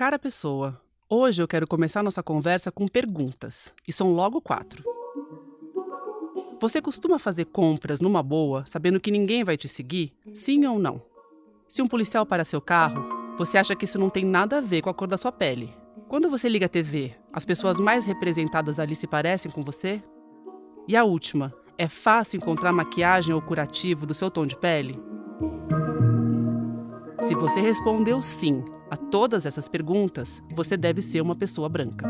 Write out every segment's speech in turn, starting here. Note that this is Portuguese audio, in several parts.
Cara Pessoa. Hoje eu quero começar nossa conversa com perguntas, e são logo quatro. Você costuma fazer compras numa boa, sabendo que ninguém vai te seguir? Sim ou não? Se um policial para seu carro, você acha que isso não tem nada a ver com a cor da sua pele. Quando você liga a TV, as pessoas mais representadas ali se parecem com você? E a última, é fácil encontrar maquiagem ou curativo do seu tom de pele? Se você respondeu sim a todas essas perguntas, você deve ser uma pessoa branca.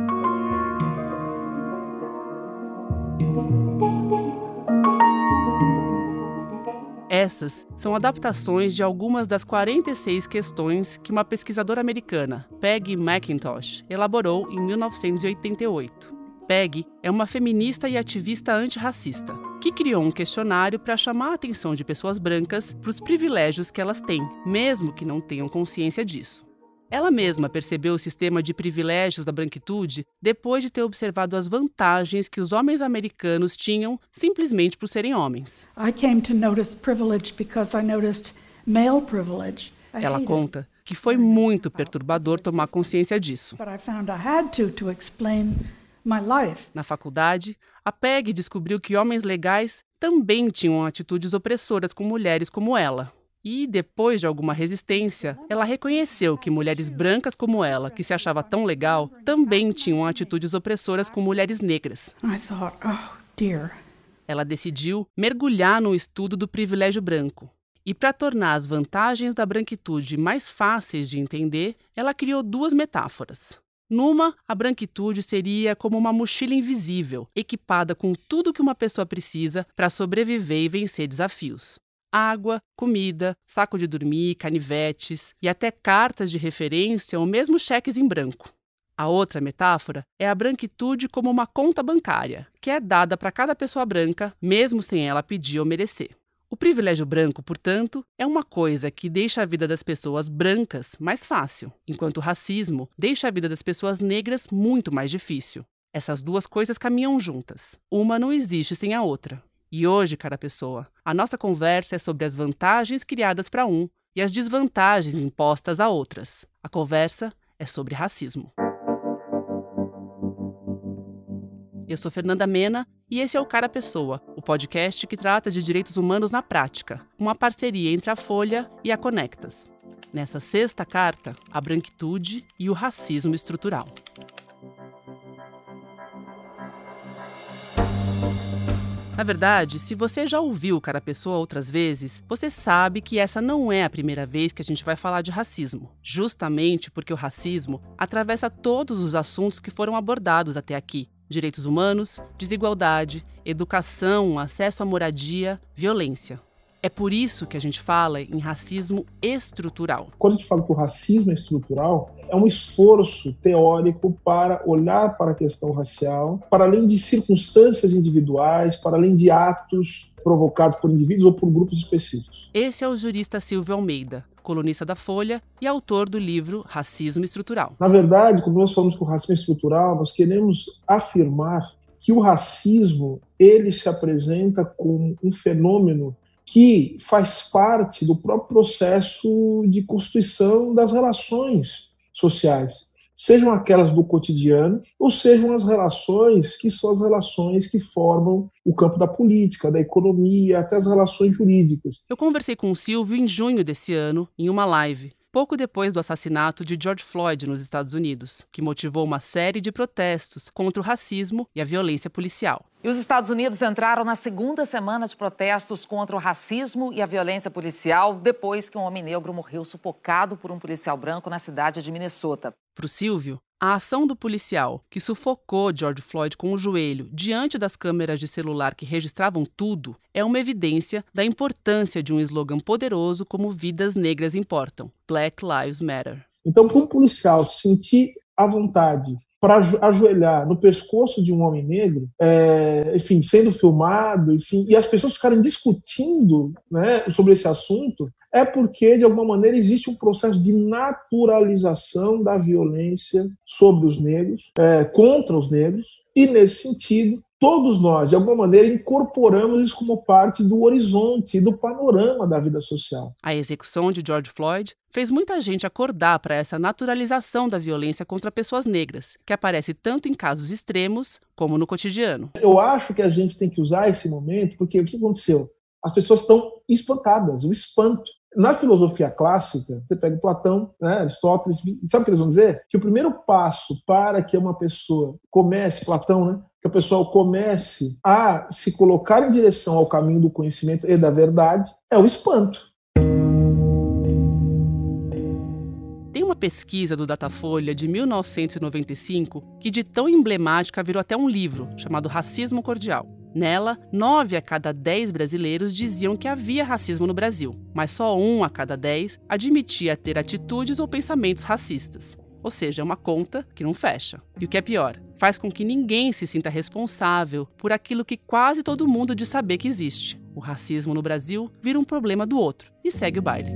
Essas são adaptações de algumas das 46 questões que uma pesquisadora americana, Peggy McIntosh, elaborou em 1988. Peggy é uma feminista e ativista antirracista, que criou um questionário para chamar a atenção de pessoas brancas para os privilégios que elas têm, mesmo que não tenham consciência disso. Ela mesma percebeu o sistema de privilégios da branquitude depois de ter observado as vantagens que os homens americanos tinham simplesmente por serem homens. Ela conta que foi muito perturbador tomar consciência disso. Na faculdade, a Peg descobriu que homens legais também tinham atitudes opressoras com mulheres como ela. E, depois de alguma resistência, ela reconheceu que mulheres brancas como ela, que se achava tão legal, também tinham atitudes opressoras com mulheres negras. Oh, ela decidiu mergulhar no estudo do privilégio branco. E para tornar as vantagens da branquitude mais fáceis de entender, ela criou duas metáforas. Numa, a branquitude seria como uma mochila invisível, equipada com tudo que uma pessoa precisa para sobreviver e vencer desafios água, comida, saco de dormir, canivetes e até cartas de referência ou mesmo cheques em branco. A outra metáfora é a branquitude como uma conta bancária, que é dada para cada pessoa branca, mesmo sem ela pedir ou merecer. O privilégio branco, portanto, é uma coisa que deixa a vida das pessoas brancas mais fácil, enquanto o racismo deixa a vida das pessoas negras muito mais difícil. Essas duas coisas caminham juntas. Uma não existe sem a outra. E hoje, cara pessoa, a nossa conversa é sobre as vantagens criadas para um e as desvantagens impostas a outras. A conversa é sobre racismo. Eu sou Fernanda Mena e esse é o Cara Pessoa, o podcast que trata de direitos humanos na prática, uma parceria entre a Folha e a Conectas. Nessa sexta carta, a branquitude e o racismo estrutural. Na verdade, se você já ouviu Cara Pessoa outras vezes, você sabe que essa não é a primeira vez que a gente vai falar de racismo. Justamente porque o racismo atravessa todos os assuntos que foram abordados até aqui: direitos humanos, desigualdade, educação, acesso à moradia, violência. É por isso que a gente fala em racismo estrutural. Quando a gente fala que o racismo é estrutural, é um esforço teórico para olhar para a questão racial, para além de circunstâncias individuais, para além de atos provocados por indivíduos ou por grupos específicos. Esse é o jurista Silvio Almeida, colunista da Folha e autor do livro Racismo Estrutural. Na verdade, quando nós falamos o racismo é estrutural, nós queremos afirmar que o racismo ele se apresenta como um fenômeno que faz parte do próprio processo de constituição das relações sociais, sejam aquelas do cotidiano, ou sejam as relações que são as relações que formam o campo da política, da economia, até as relações jurídicas. Eu conversei com o Silvio em junho desse ano, em uma live pouco depois do assassinato de George Floyd nos Estados Unidos, que motivou uma série de protestos contra o racismo e a violência policial. E os Estados Unidos entraram na segunda semana de protestos contra o racismo e a violência policial depois que um homem negro morreu sufocado por um policial branco na cidade de Minnesota. Para o Silvio, a ação do policial, que sufocou George Floyd com o joelho diante das câmeras de celular que registravam tudo, é uma evidência da importância de um slogan poderoso como Vidas Negras Importam Black Lives Matter. Então, para um policial sentir a vontade para ajoelhar no pescoço de um homem negro, é, enfim, sendo filmado, enfim, e as pessoas ficarem discutindo né, sobre esse assunto, é porque, de alguma maneira, existe um processo de naturalização da violência sobre os negros, é, contra os negros, e, nesse sentido, todos nós, de alguma maneira, incorporamos isso como parte do horizonte e do panorama da vida social. A execução de George Floyd fez muita gente acordar para essa naturalização da violência contra pessoas negras, que aparece tanto em casos extremos como no cotidiano. Eu acho que a gente tem que usar esse momento, porque o que aconteceu? As pessoas estão espantadas, o espanto. Na filosofia clássica, você pega Platão, né, Aristóteles, sabe o que eles vão dizer? Que o primeiro passo para que uma pessoa comece, Platão, né, que a pessoa comece a se colocar em direção ao caminho do conhecimento e da verdade é o espanto. Tem uma pesquisa do Datafolha de 1995 que, de tão emblemática, virou até um livro chamado Racismo Cordial. Nela, nove a cada dez brasileiros diziam que havia racismo no Brasil, mas só um a cada dez admitia ter atitudes ou pensamentos racistas. Ou seja, é uma conta que não fecha. E o que é pior, faz com que ninguém se sinta responsável por aquilo que quase todo mundo diz saber que existe. O racismo no Brasil vira um problema do outro e segue o baile.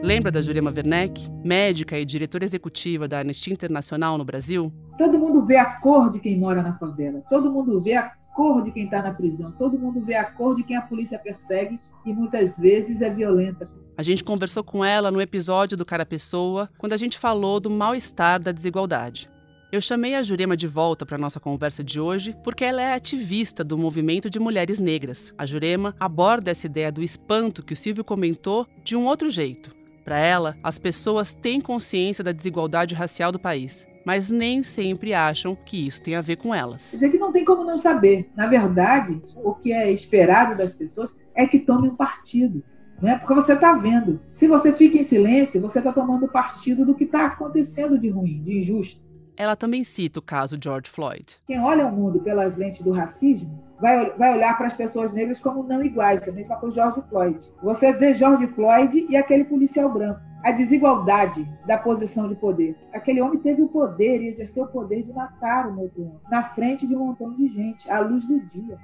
Lembra da Jurema Werneck, médica e diretora executiva da Anistia Internacional no Brasil? Todo mundo vê a cor de quem mora na favela, todo mundo vê a cor de quem está na prisão, todo mundo vê a cor de quem a polícia persegue e muitas vezes é violenta. A gente conversou com ela no episódio do Cara Pessoa, quando a gente falou do mal-estar da desigualdade. Eu chamei a Jurema de volta para nossa conversa de hoje porque ela é ativista do movimento de mulheres negras. A Jurema aborda essa ideia do espanto que o Silvio comentou de um outro jeito. Para ela, as pessoas têm consciência da desigualdade racial do país, mas nem sempre acham que isso tem a ver com elas. Dizer que não tem como não saber. Na verdade, o que é esperado das pessoas é que tomem um partido. Né? Porque você está vendo. Se você fica em silêncio, você está tomando partido do que está acontecendo de ruim, de injusto. Ela também cita o caso George Floyd. Quem olha o mundo pelas lentes do racismo vai, vai olhar para as pessoas negras como não iguais. É a mesma coisa George Floyd. Você vê George Floyd e aquele policial branco. A desigualdade da posição de poder. Aquele homem teve o poder e exerceu o poder de matar o outro homem na frente de um montão de gente, à luz do dia.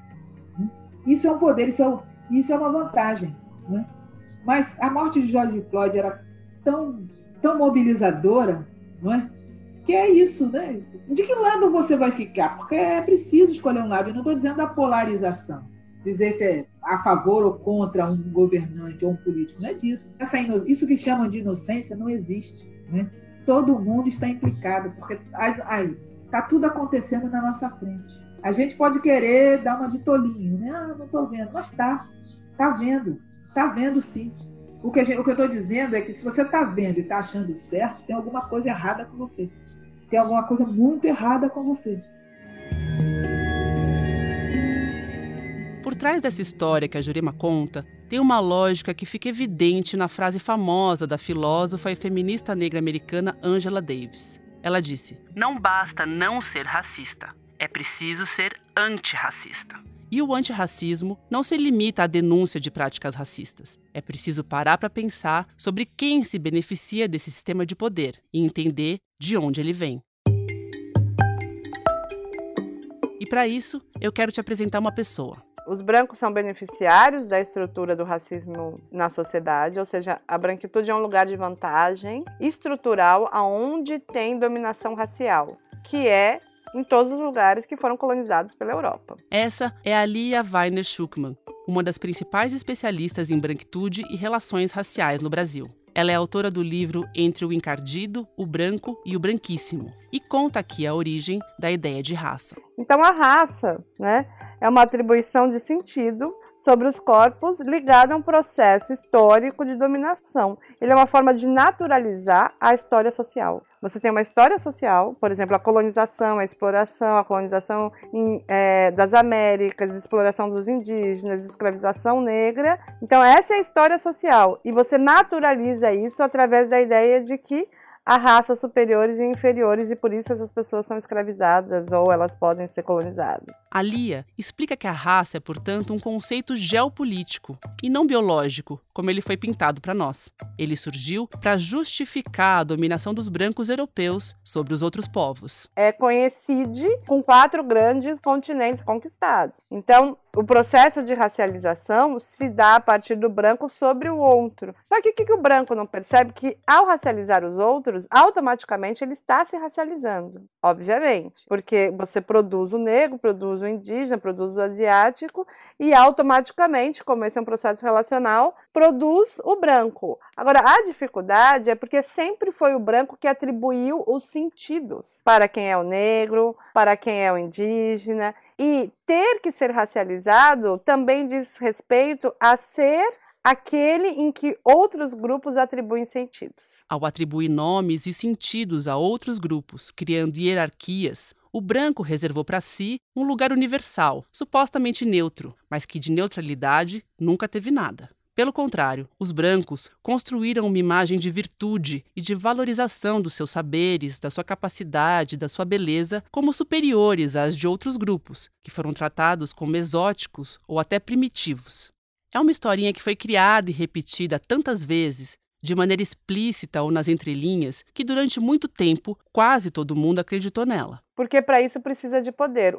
Isso é um poder, isso é, isso é uma vantagem. Né? Mas a morte de George Floyd era tão, tão mobilizadora, não é? Que é isso, né? De que lado você vai ficar? Porque é preciso escolher um lado. Eu não estou dizendo a polarização, dizer se é a favor ou contra um governante ou um político. Não é disso. Essa isso que chamam de inocência não existe. Né? Todo mundo está implicado, porque aí está tudo acontecendo na nossa frente. A gente pode querer dar uma de tolinho, né? Ah, não estou vendo, mas está, está vendo, está vendo sim. O que, gente, o que eu estou dizendo é que se você está vendo e está achando certo, tem alguma coisa errada com você tem alguma coisa muito errada com você. Por trás dessa história que a Jurema conta, tem uma lógica que fica evidente na frase famosa da filósofa e feminista negra americana Angela Davis. Ela disse: Não basta não ser racista, é preciso ser antirracista. E o antirracismo não se limita à denúncia de práticas racistas. É preciso parar para pensar sobre quem se beneficia desse sistema de poder e entender de onde ele vem. E para isso, eu quero te apresentar uma pessoa. Os brancos são beneficiários da estrutura do racismo na sociedade, ou seja, a branquitude é um lugar de vantagem estrutural aonde tem dominação racial, que é em todos os lugares que foram colonizados pela Europa. Essa é a Lia Weiner Schuckmann, uma das principais especialistas em branquitude e relações raciais no Brasil. Ela é autora do livro Entre o Encardido, o Branco e o Branquíssimo e conta aqui a origem da ideia de raça. Então, a raça né, é uma atribuição de sentido sobre os corpos ligada a um processo histórico de dominação. Ele é uma forma de naturalizar a história social. Você tem uma história social, por exemplo, a colonização, a exploração, a colonização em, é, das Américas, a exploração dos indígenas, escravização negra. Então, essa é a história social. E você naturaliza isso através da ideia de que a raças superiores e inferiores e por isso essas pessoas são escravizadas ou elas podem ser colonizadas. A Lia explica que a raça é, portanto, um conceito geopolítico e não biológico, como ele foi pintado para nós. Ele surgiu para justificar a dominação dos brancos europeus sobre os outros povos. É coincide com quatro grandes continentes conquistados. Então, o processo de racialização se dá a partir do branco sobre o outro. Só que o que, que o branco não percebe? Que ao racializar os outros, automaticamente ele está se racializando, obviamente, porque você produz o negro, produz o indígena, produz o asiático e automaticamente, como esse é um processo relacional, produz o branco. Agora, a dificuldade é porque sempre foi o branco que atribuiu os sentidos para quem é o negro, para quem é o indígena. E ter que ser racializado também diz respeito a ser aquele em que outros grupos atribuem sentidos. Ao atribuir nomes e sentidos a outros grupos, criando hierarquias, o branco reservou para si um lugar universal, supostamente neutro, mas que de neutralidade nunca teve nada. Pelo contrário, os brancos construíram uma imagem de virtude e de valorização dos seus saberes, da sua capacidade, da sua beleza, como superiores às de outros grupos, que foram tratados como exóticos ou até primitivos. É uma historinha que foi criada e repetida tantas vezes, de maneira explícita ou nas entrelinhas, que durante muito tempo quase todo mundo acreditou nela. Porque para isso precisa de poder.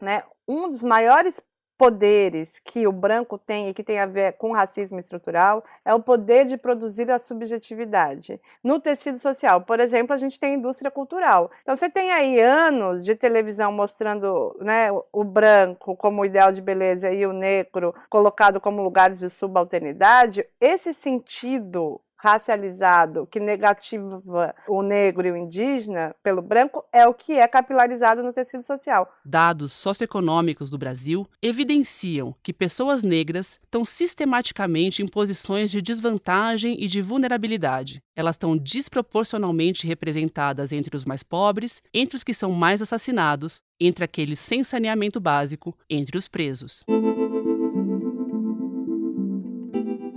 Né? Um dos maiores poderes que o branco tem e que tem a ver com racismo estrutural é o poder de produzir a subjetividade. No tecido social, por exemplo, a gente tem a indústria cultural. Então você tem aí anos de televisão mostrando né, o branco como ideal de beleza e o negro colocado como lugares de subalternidade. Esse sentido racializado que negativa o negro e o indígena pelo branco é o que é capilarizado no tecido social. Dados socioeconômicos do Brasil evidenciam que pessoas negras estão sistematicamente em posições de desvantagem e de vulnerabilidade. Elas estão desproporcionalmente representadas entre os mais pobres, entre os que são mais assassinados, entre aqueles sem saneamento básico, entre os presos.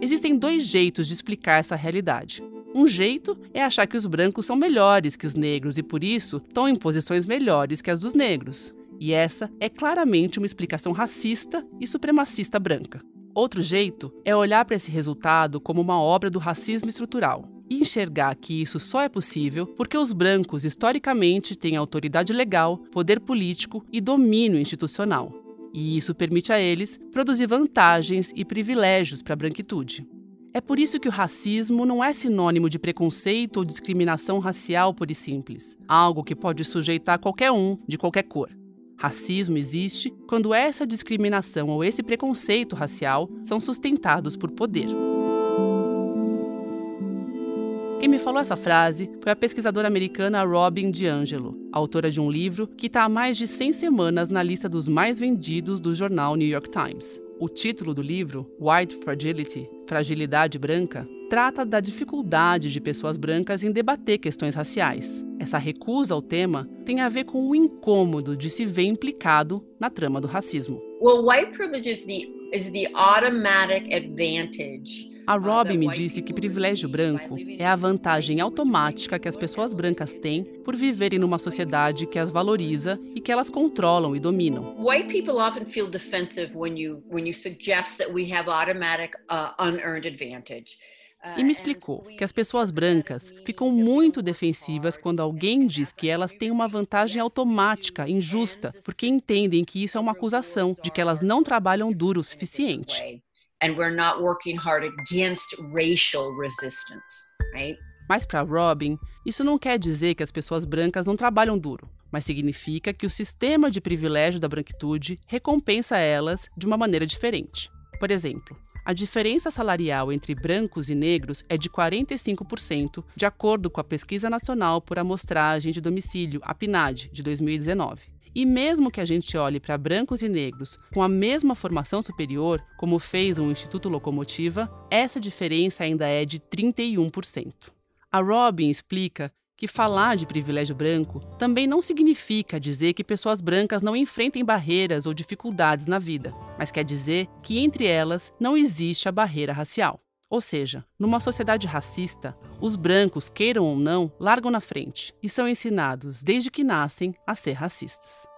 Existem dois jeitos de explicar essa realidade. Um jeito é achar que os brancos são melhores que os negros e, por isso, estão em posições melhores que as dos negros. E essa é claramente uma explicação racista e supremacista branca. Outro jeito é olhar para esse resultado como uma obra do racismo estrutural e enxergar que isso só é possível porque os brancos historicamente têm autoridade legal, poder político e domínio institucional e isso permite a eles produzir vantagens e privilégios para a branquitude. É por isso que o racismo não é sinônimo de preconceito ou discriminação racial pura e simples, algo que pode sujeitar qualquer um, de qualquer cor. Racismo existe quando essa discriminação ou esse preconceito racial são sustentados por poder. Quem me falou essa frase foi a pesquisadora americana Robin DiAngelo, autora de um livro que está há mais de 100 semanas na lista dos mais vendidos do jornal New York Times. O título do livro, White Fragility Fragilidade Branca, trata da dificuldade de pessoas brancas em debater questões raciais. Essa recusa ao tema tem a ver com o incômodo de se ver implicado na trama do racismo. Well, white privilege is the, is the automatic advantage a Robin me disse que privilégio branco é a vantagem automática que as pessoas brancas têm por viverem numa sociedade que as valoriza e que elas controlam e dominam. White people often feel defensive when you when you suggest that we have automatic uh, unearned advantage. E me explicou que as pessoas brancas ficam muito defensivas quando alguém diz que elas têm uma vantagem automática, injusta, porque entendem que isso é uma acusação de que elas não trabalham duro o suficiente and we're not working hard against racial resistance, right? Mas para Robin, isso não quer dizer que as pessoas brancas não trabalham duro, mas significa que o sistema de privilégio da branquitude recompensa elas de uma maneira diferente. Por exemplo, a diferença salarial entre brancos e negros é de 45%, de acordo com a Pesquisa Nacional por Amostragem de Domicílio, a PNAD, de 2019. E mesmo que a gente olhe para brancos e negros com a mesma formação superior, como fez o Instituto Locomotiva, essa diferença ainda é de 31%. A Robin explica que falar de privilégio branco também não significa dizer que pessoas brancas não enfrentem barreiras ou dificuldades na vida, mas quer dizer que entre elas não existe a barreira racial. Ou seja, numa sociedade racista, os brancos, queiram ou não, largam na frente e são ensinados desde que nascem a ser racistas.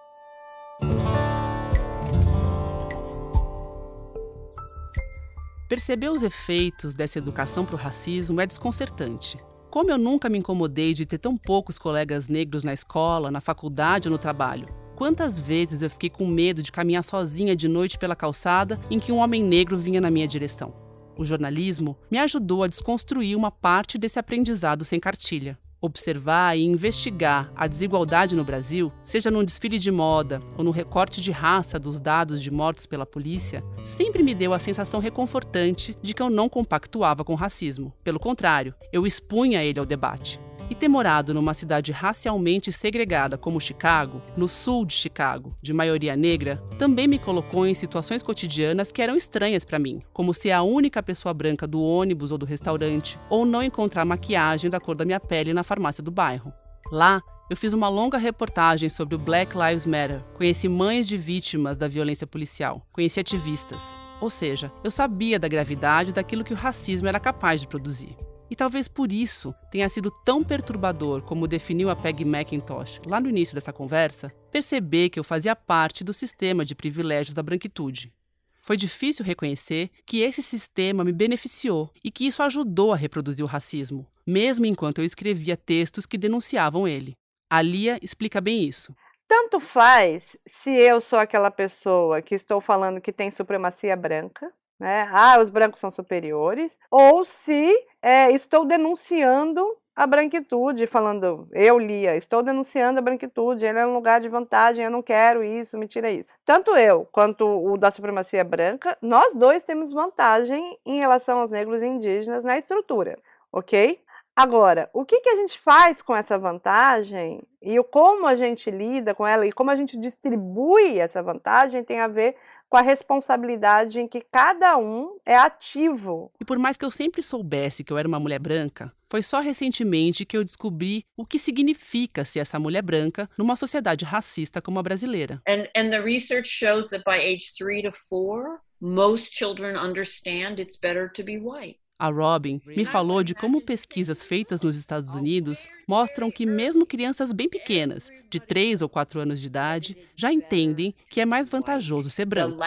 Perceber os efeitos dessa educação para o racismo é desconcertante. Como eu nunca me incomodei de ter tão poucos colegas negros na escola, na faculdade ou no trabalho, quantas vezes eu fiquei com medo de caminhar sozinha de noite pela calçada em que um homem negro vinha na minha direção. O jornalismo me ajudou a desconstruir uma parte desse aprendizado sem cartilha. Observar e investigar a desigualdade no Brasil, seja num desfile de moda ou no recorte de raça dos dados de mortos pela polícia, sempre me deu a sensação reconfortante de que eu não compactuava com racismo. Pelo contrário, eu expunha ele ao debate. E ter morado numa cidade racialmente segregada como Chicago, no sul de Chicago, de maioria negra, também me colocou em situações cotidianas que eram estranhas para mim, como ser a única pessoa branca do ônibus ou do restaurante, ou não encontrar maquiagem da cor da minha pele na farmácia do bairro. Lá, eu fiz uma longa reportagem sobre o Black Lives Matter. Conheci mães de vítimas da violência policial. Conheci ativistas. Ou seja, eu sabia da gravidade daquilo que o racismo era capaz de produzir. E talvez por isso tenha sido tão perturbador, como definiu a Peggy McIntosh lá no início dessa conversa, perceber que eu fazia parte do sistema de privilégios da branquitude. Foi difícil reconhecer que esse sistema me beneficiou e que isso ajudou a reproduzir o racismo, mesmo enquanto eu escrevia textos que denunciavam ele. A Lia explica bem isso. Tanto faz se eu sou aquela pessoa que estou falando que tem supremacia branca, né? Ah, os brancos são superiores, ou se é, estou denunciando a branquitude, falando, eu, Lia, estou denunciando a branquitude, ele é um lugar de vantagem, eu não quero isso, me tira isso. Tanto eu quanto o da supremacia branca, nós dois temos vantagem em relação aos negros e indígenas na estrutura, ok? Agora, o que, que a gente faz com essa vantagem e o como a gente lida com ela e como a gente distribui essa vantagem tem a ver com a responsabilidade em que cada um é ativo. E por mais que eu sempre soubesse que eu era uma mulher branca, foi só recentemente que eu descobri o que significa ser essa mulher branca numa sociedade racista como a brasileira. And, and the research shows that by age three to four, most children understand it's better to be white. A Robin me falou de como pesquisas feitas nos Estados Unidos mostram que mesmo crianças bem pequenas, de 3 ou 4 anos de idade, já entendem que é mais vantajoso ser branco.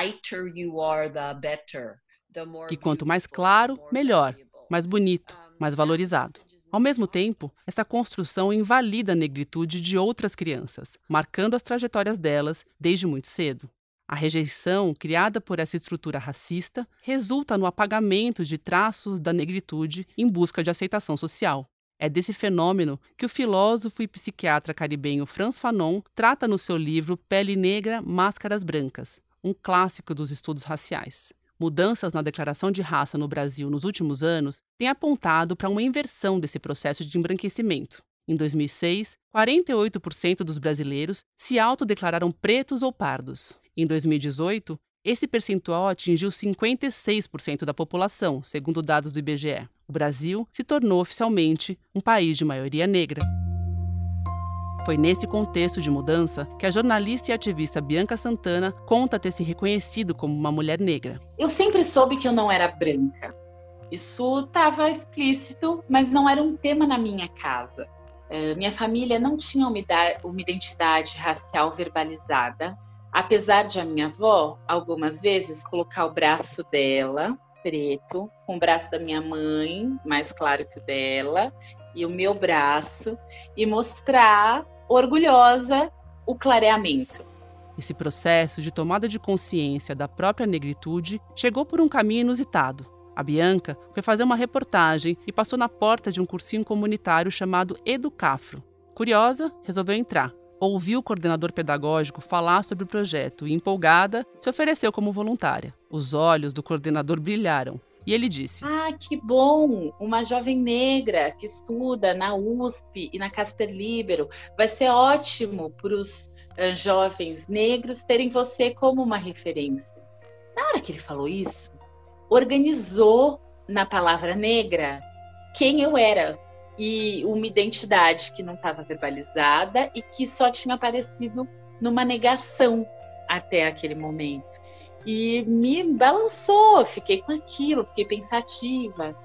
Que quanto mais claro, melhor, mais bonito, mais valorizado. Ao mesmo tempo, essa construção invalida a negritude de outras crianças, marcando as trajetórias delas desde muito cedo. A rejeição criada por essa estrutura racista resulta no apagamento de traços da negritude em busca de aceitação social. É desse fenômeno que o filósofo e psiquiatra caribenho Franz Fanon trata no seu livro Pele Negra, Máscaras Brancas, um clássico dos estudos raciais. Mudanças na declaração de raça no Brasil nos últimos anos têm apontado para uma inversão desse processo de embranquecimento. Em 2006, 48% dos brasileiros se autodeclararam pretos ou pardos. Em 2018, esse percentual atingiu 56% da população, segundo dados do IBGE. O Brasil se tornou oficialmente um país de maioria negra. Foi nesse contexto de mudança que a jornalista e ativista Bianca Santana conta ter se reconhecido como uma mulher negra. Eu sempre soube que eu não era branca. Isso estava explícito, mas não era um tema na minha casa. Uh, minha família não tinha uma identidade racial verbalizada Apesar de a minha avó, algumas vezes, colocar o braço dela, preto, com o braço da minha mãe, mais claro que o dela, e o meu braço, e mostrar, orgulhosa, o clareamento. Esse processo de tomada de consciência da própria negritude chegou por um caminho inusitado. A Bianca foi fazer uma reportagem e passou na porta de um cursinho comunitário chamado Educafro. Curiosa, resolveu entrar ouviu o coordenador pedagógico falar sobre o projeto e, empolgada, se ofereceu como voluntária. Os olhos do coordenador brilharam e ele disse: Ah, que bom! Uma jovem negra que estuda na USP e na Casper Libero. Vai ser ótimo para os uh, jovens negros terem você como uma referência. Na hora que ele falou isso, organizou na palavra negra quem eu era, e uma identidade que não estava verbalizada e que só tinha aparecido numa negação até aquele momento. E me balançou, fiquei com aquilo, fiquei pensativa.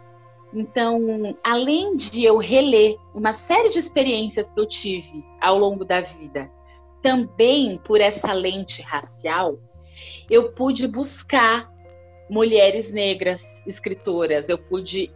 Então, além de eu reler uma série de experiências que eu tive ao longo da vida, também por essa lente racial, eu pude buscar mulheres negras escritoras, eu pude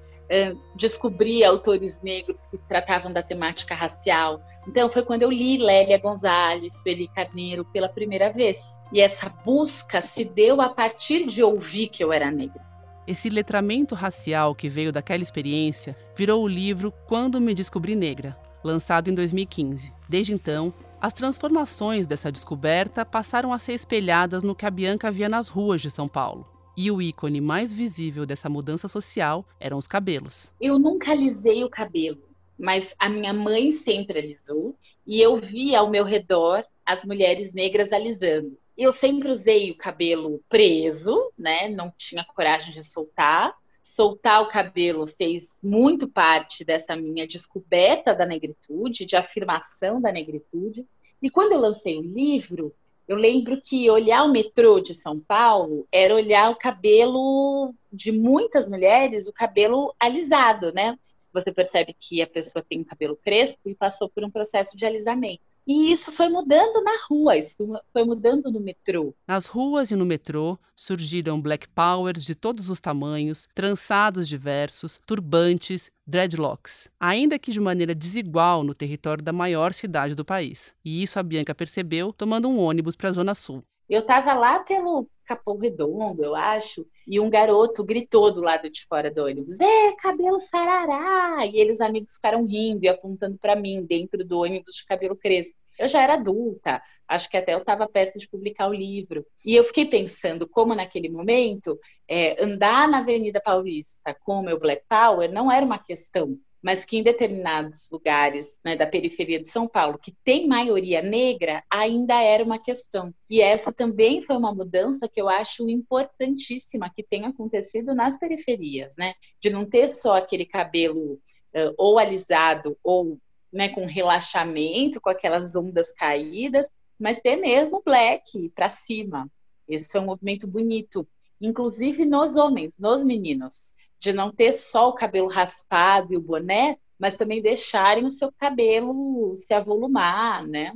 descobrir autores negros que tratavam da temática racial. Então foi quando eu li Lélia Gonzalez, Sueli Carneiro pela primeira vez. E essa busca se deu a partir de ouvir que eu era negra. Esse letramento racial que veio daquela experiência virou o livro Quando Me Descobri Negra, lançado em 2015. Desde então, as transformações dessa descoberta passaram a ser espelhadas no que a Bianca via nas ruas de São Paulo. E o ícone mais visível dessa mudança social eram os cabelos. Eu nunca alisei o cabelo, mas a minha mãe sempre alisou e eu via ao meu redor as mulheres negras alisando. Eu sempre usei o cabelo preso, né? Não tinha coragem de soltar soltar o cabelo fez muito parte dessa minha descoberta da negritude, de afirmação da negritude. E quando eu lancei o livro, eu lembro que olhar o metrô de São Paulo era olhar o cabelo de muitas mulheres, o cabelo alisado, né? Você percebe que a pessoa tem um cabelo crespo e passou por um processo de alisamento. E isso foi mudando na rua, isso foi mudando no metrô. Nas ruas e no metrô surgiram black powers de todos os tamanhos, trançados diversos, turbantes, dreadlocks, ainda que de maneira desigual no território da maior cidade do país. E isso a Bianca percebeu tomando um ônibus para a Zona Sul. Eu estava lá pelo Capão Redondo, eu acho, e um garoto gritou do lado de fora do ônibus: É, cabelo sarará! E eles amigos ficaram rindo e apontando para mim dentro do ônibus de cabelo crespo. Eu já era adulta, acho que até eu estava perto de publicar o livro. E eu fiquei pensando como, naquele momento, é, andar na Avenida Paulista com o meu Black Power não era uma questão mas que em determinados lugares né, da periferia de São Paulo, que tem maioria negra, ainda era uma questão. E essa também foi uma mudança que eu acho importantíssima que tem acontecido nas periferias, né? De não ter só aquele cabelo uh, ou alisado ou né, com relaxamento, com aquelas ondas caídas, mas ter mesmo black para cima. Esse foi um movimento bonito, inclusive nos homens, nos meninos de não ter só o cabelo raspado e o boné, mas também deixarem o seu cabelo se avolumar, né?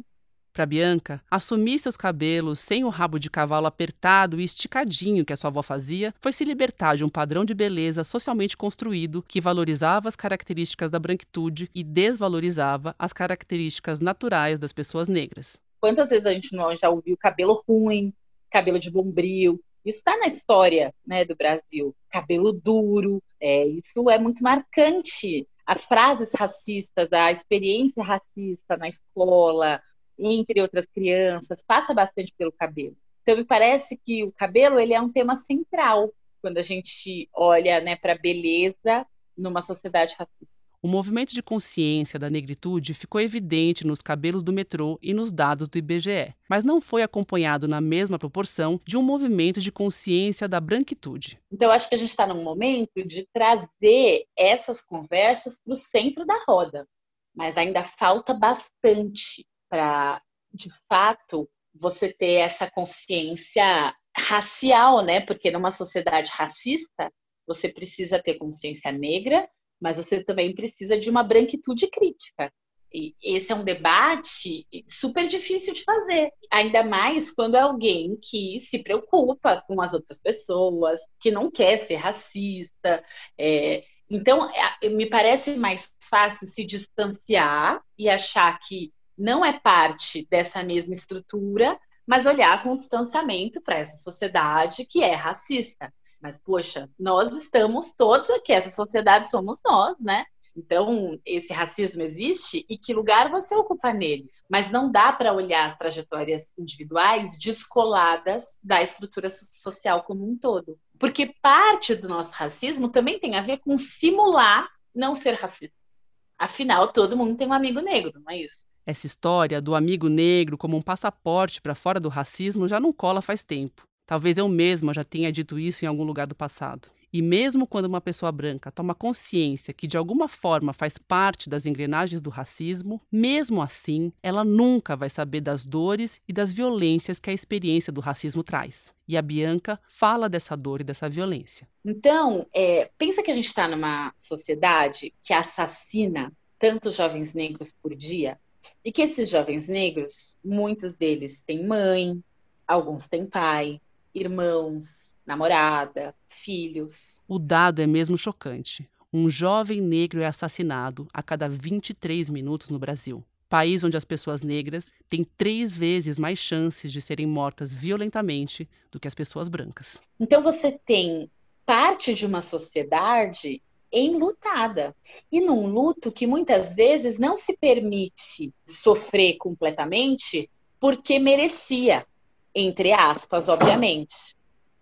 Para Bianca, assumir seus cabelos sem o rabo de cavalo apertado e esticadinho que a sua avó fazia foi se libertar de um padrão de beleza socialmente construído que valorizava as características da branquitude e desvalorizava as características naturais das pessoas negras. Quantas vezes a gente não já ouviu cabelo ruim, cabelo de bombril, isso está na história né, do Brasil. Cabelo duro, é, isso é muito marcante. As frases racistas, a experiência racista na escola, entre outras crianças, passa bastante pelo cabelo. Então, me parece que o cabelo ele é um tema central quando a gente olha né, para a beleza numa sociedade racista. O movimento de consciência da negritude ficou evidente nos cabelos do metrô e nos dados do IBGE, mas não foi acompanhado na mesma proporção de um movimento de consciência da branquitude. Então, acho que a gente está num momento de trazer essas conversas para o centro da roda, mas ainda falta bastante para, de fato, você ter essa consciência racial, né? Porque numa sociedade racista, você precisa ter consciência negra mas você também precisa de uma branquitude crítica. E esse é um debate super difícil de fazer, ainda mais quando é alguém que se preocupa com as outras pessoas, que não quer ser racista. É... Então, é, me parece mais fácil se distanciar e achar que não é parte dessa mesma estrutura, mas olhar com distanciamento para essa sociedade que é racista. Mas, poxa, nós estamos todos aqui, essa sociedade somos nós, né? Então, esse racismo existe e que lugar você ocupa nele? Mas não dá para olhar as trajetórias individuais descoladas da estrutura social como um todo. Porque parte do nosso racismo também tem a ver com simular não ser racista. Afinal, todo mundo tem um amigo negro, não é isso? Essa história do amigo negro como um passaporte para fora do racismo já não cola faz tempo. Talvez eu mesma já tenha dito isso em algum lugar do passado. E mesmo quando uma pessoa branca toma consciência que de alguma forma faz parte das engrenagens do racismo, mesmo assim, ela nunca vai saber das dores e das violências que a experiência do racismo traz. E a Bianca fala dessa dor e dessa violência. Então, é, pensa que a gente está numa sociedade que assassina tantos jovens negros por dia e que esses jovens negros, muitos deles têm mãe, alguns têm pai, irmãos, namorada, filhos. O dado é mesmo chocante. um jovem negro é assassinado a cada 23 minutos no Brasil. País onde as pessoas negras têm três vezes mais chances de serem mortas violentamente do que as pessoas brancas. Então você tem parte de uma sociedade enlutada. E num luto que muitas vezes não se permite sofrer completamente porque merecia, entre aspas, obviamente.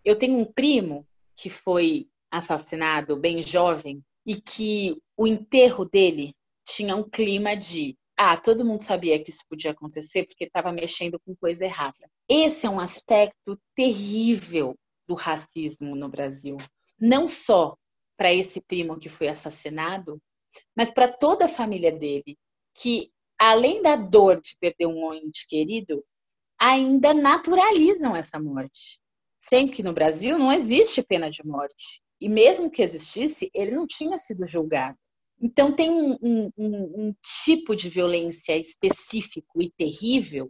Eu tenho um primo que foi assassinado bem jovem e que o enterro dele tinha um clima de ah, todo mundo sabia que isso podia acontecer porque estava mexendo com coisa errada. Esse é um aspecto terrível do racismo no Brasil. Não só para esse primo que foi assassinado, mas para toda a família dele, que além da dor de perder um ente querido, ainda naturalizam essa morte. Sendo que no Brasil não existe pena de morte. E mesmo que existisse, ele não tinha sido julgado. Então, tem um, um, um, tipo de violência específico e terrível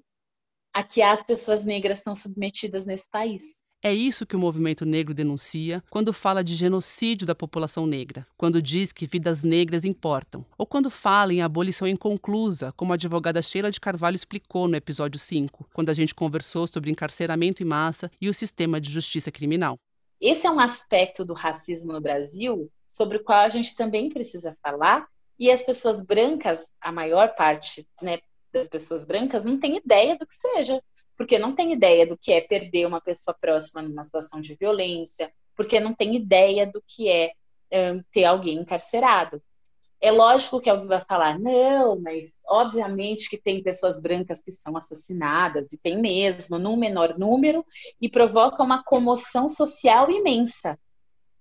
a que as pessoas negras estão submetidas nesse país. É isso que o movimento negro denuncia quando fala de genocídio da população negra, quando diz que vidas negras importam, ou quando fala em abolição inconclusa, como a advogada Sheila de Carvalho explicou no episódio 5, quando a gente conversou sobre encarceramento em massa e o sistema de justiça criminal. Esse é um aspecto do racismo no Brasil sobre o qual a gente também precisa falar, e as pessoas brancas, a maior parte né, das pessoas brancas, não tem ideia do que seja porque não tem ideia do que é perder uma pessoa próxima numa situação de violência, porque não tem ideia do que é um, ter alguém encarcerado. É lógico que alguém vai falar, não, mas obviamente que tem pessoas brancas que são assassinadas, e tem mesmo, num menor número, e provoca uma comoção social imensa,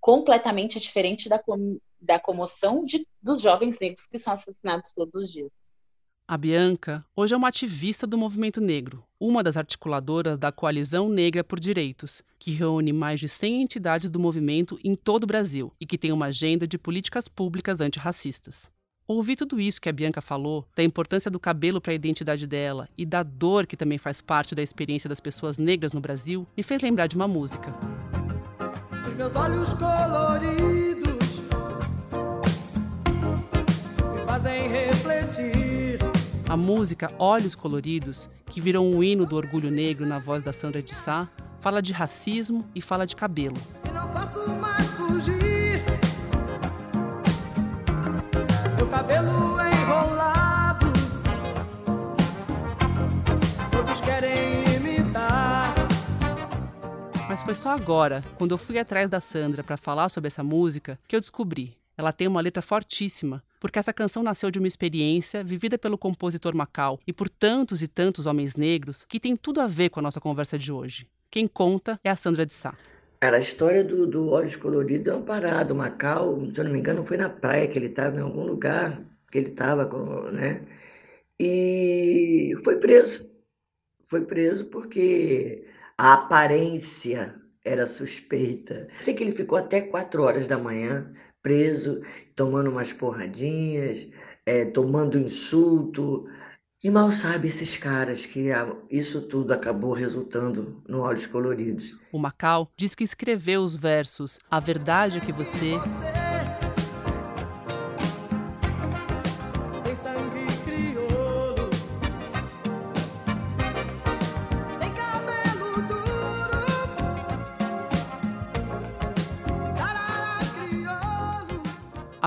completamente diferente da, da comoção de, dos jovens negros que são assassinados todos os dias. A Bianca hoje é uma ativista do movimento negro, uma das articuladoras da Coalizão Negra por Direitos, que reúne mais de 100 entidades do movimento em todo o Brasil e que tem uma agenda de políticas públicas antirracistas. Ouvir tudo isso que a Bianca falou, da importância do cabelo para a identidade dela e da dor que também faz parte da experiência das pessoas negras no Brasil, me fez lembrar de uma música. Os meus olhos coloridos a música Olhos Coloridos, que virou um hino do orgulho negro na voz da Sandra de Sá, fala de racismo e fala de cabelo. É enrolado. Todos querem imitar. Mas foi só agora, quando eu fui atrás da Sandra para falar sobre essa música, que eu descobri. Ela tem uma letra fortíssima, porque essa canção nasceu de uma experiência vivida pelo compositor Macau e por tantos e tantos homens negros que tem tudo a ver com a nossa conversa de hoje. Quem conta é a Sandra de Sá. Cara, a história do, do Olhos Coloridos é uma parada. O Macau, se eu não me engano, foi na praia que ele estava, em algum lugar que ele estava, né? E foi preso. Foi preso porque a aparência era suspeita. Sei que ele ficou até quatro horas da manhã preso, tomando umas porradinhas, é, tomando insulto. E mal sabe esses caras que isso tudo acabou resultando no Olhos Coloridos. O Macau diz que escreveu os versos A Verdade é que você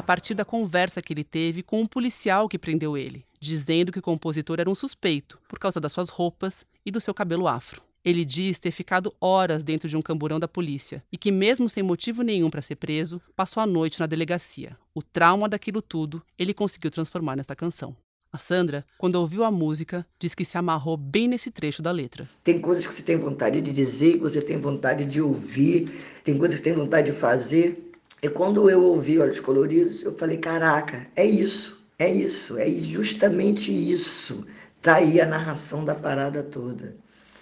partir da conversa que ele teve com um policial que prendeu ele, dizendo que o compositor era um suspeito por causa das suas roupas e do seu cabelo afro. Ele diz ter ficado horas dentro de um camburão da polícia e que, mesmo sem motivo nenhum para ser preso, passou a noite na delegacia. O trauma daquilo tudo ele conseguiu transformar nesta canção. A Sandra, quando ouviu a música, diz que se amarrou bem nesse trecho da letra. Tem coisas que você tem vontade de dizer, que você tem vontade de ouvir, tem coisas que você tem vontade de fazer, e quando eu ouvi Olhos Coloridos, eu falei: caraca, é isso, é isso, é justamente isso. Tá aí a narração da parada toda.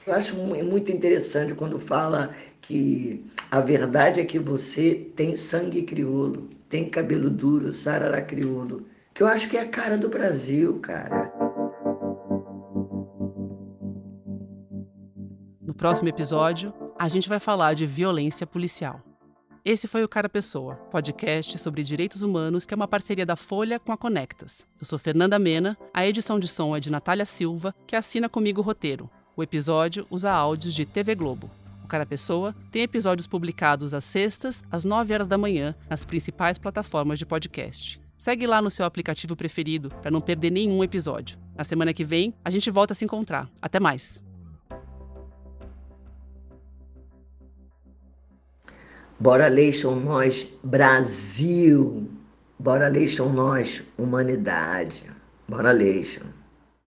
Eu acho muito interessante quando fala que a verdade é que você tem sangue crioulo, tem cabelo duro, sarará crioulo. Que eu acho que é a cara do Brasil, cara. No próximo episódio, a gente vai falar de violência policial. Esse foi o Cara Pessoa, podcast sobre direitos humanos que é uma parceria da Folha com a Conectas. Eu sou Fernanda Mena, a edição de som é de Natália Silva, que assina comigo o roteiro. O episódio usa áudios de TV Globo. O Cara Pessoa tem episódios publicados às sextas, às 9 horas da manhã, nas principais plataformas de podcast. Segue lá no seu aplicativo preferido para não perder nenhum episódio. Na semana que vem, a gente volta a se encontrar. Até mais! Bora Leishon nós, Brasil. Bora Leishon nós, humanidade. Bora Leishon.